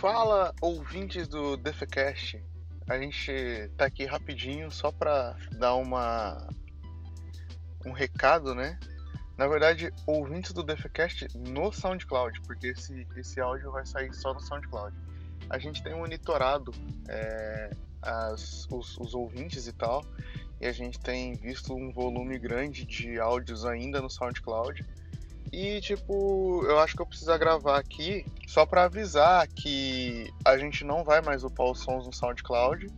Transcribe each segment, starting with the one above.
Fala, ouvintes do DefCast. A gente tá aqui rapidinho só pra dar uma um recado, né? Na verdade, ouvintes do DefCast no SoundCloud, porque esse, esse áudio vai sair só no SoundCloud. A gente tem monitorado é, as, os, os ouvintes e tal, e a gente tem visto um volume grande de áudios ainda no SoundCloud. E, tipo, eu acho que eu preciso gravar aqui só para avisar que a gente não vai mais upar os sons no SoundCloud.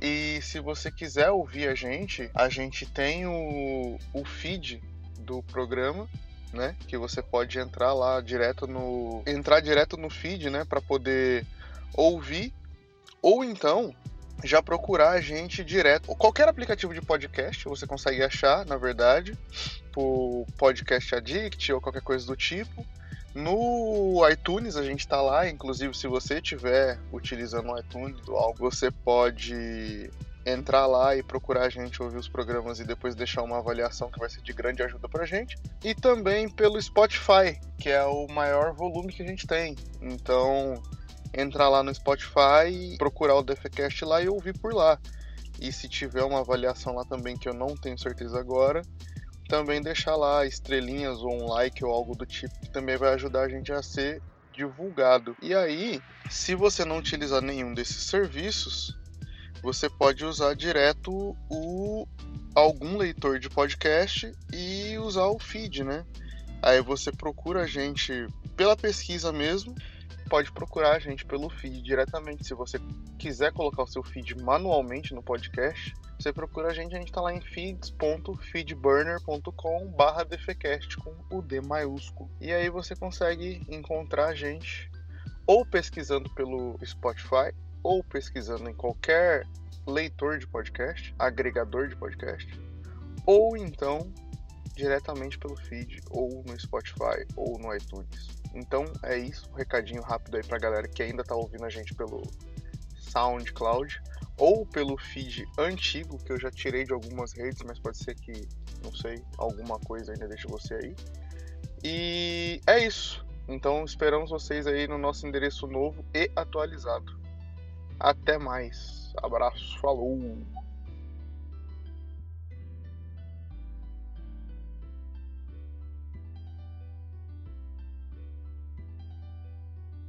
E se você quiser ouvir a gente, a gente tem o, o feed do programa, né? Que você pode entrar lá direto no. entrar direto no feed, né? Para poder ouvir. Ou então já procurar a gente direto. Qualquer aplicativo de podcast você consegue achar, na verdade, por Podcast Addict ou qualquer coisa do tipo. No iTunes a gente está lá, inclusive se você estiver utilizando o iTunes ou algo, você pode entrar lá e procurar a gente ouvir os programas e depois deixar uma avaliação que vai ser de grande ajuda pra gente. E também pelo Spotify, que é o maior volume que a gente tem. Então, entrar lá no Spotify, procurar o DefCast lá e ouvir por lá. E se tiver uma avaliação lá também, que eu não tenho certeza agora, também deixar lá estrelinhas ou um like ou algo do tipo, que também vai ajudar a gente a ser divulgado. E aí, se você não utilizar nenhum desses serviços, você pode usar direto o algum leitor de podcast e usar o feed, né? Aí você procura a gente pela pesquisa mesmo pode procurar a gente pelo feed diretamente. Se você quiser colocar o seu feed manualmente no podcast, você procura a gente, a gente está lá em feeds.feedburner.com barra defecast com o D maiúsculo. E aí você consegue encontrar a gente ou pesquisando pelo Spotify ou pesquisando em qualquer leitor de podcast, agregador de podcast, ou então diretamente pelo feed, ou no Spotify, ou no iTunes. Então é isso, um recadinho rápido aí pra galera que ainda tá ouvindo a gente pelo SoundCloud ou pelo feed antigo que eu já tirei de algumas redes, mas pode ser que, não sei, alguma coisa ainda deixe você aí. E é isso. Então esperamos vocês aí no nosso endereço novo e atualizado. Até mais. Abraço, falou!